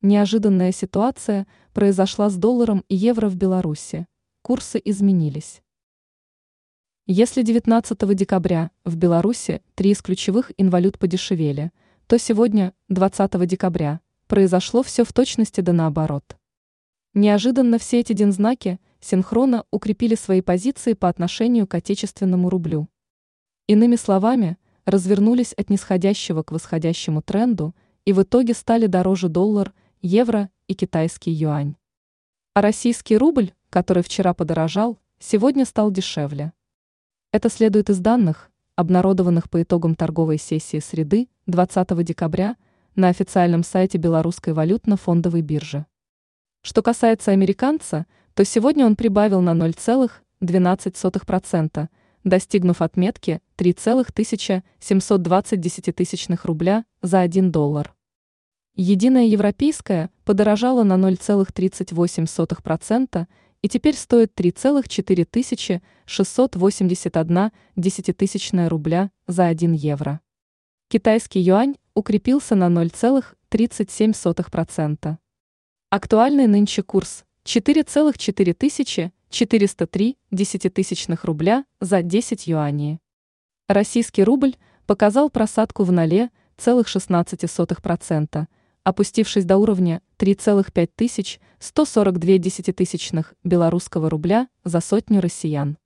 Неожиданная ситуация произошла с долларом и евро в Беларуси. Курсы изменились. Если 19 декабря в Беларуси три из ключевых инвалют подешевели, то сегодня, 20 декабря, произошло все в точности да наоборот. Неожиданно все эти дензнаки синхронно укрепили свои позиции по отношению к отечественному рублю. Иными словами, развернулись от нисходящего к восходящему тренду и в итоге стали дороже доллар – евро и китайский юань. А российский рубль, который вчера подорожал, сегодня стал дешевле. Это следует из данных, обнародованных по итогам торговой сессии среды 20 декабря на официальном сайте белорусской валютно-фондовой биржи. Что касается американца, то сегодня он прибавил на 0,12%, достигнув отметки 3,720 десятитысячных рубля за 1 доллар. Единая европейская подорожала на 0,38% и теперь стоит 3,4 681 десятитысячная рубля за 1 евро. Китайский юань укрепился на 0,37%. Актуальный нынче курс 4,4 403 десятитысячных рубля за 10 юаней. Российский рубль показал просадку в 0,16%, опустившись до уровня 3,5 142 десятитысячных белорусского рубля за сотню россиян.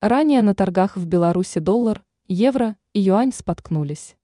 Ранее на торгах в Беларуси доллар, евро и юань споткнулись.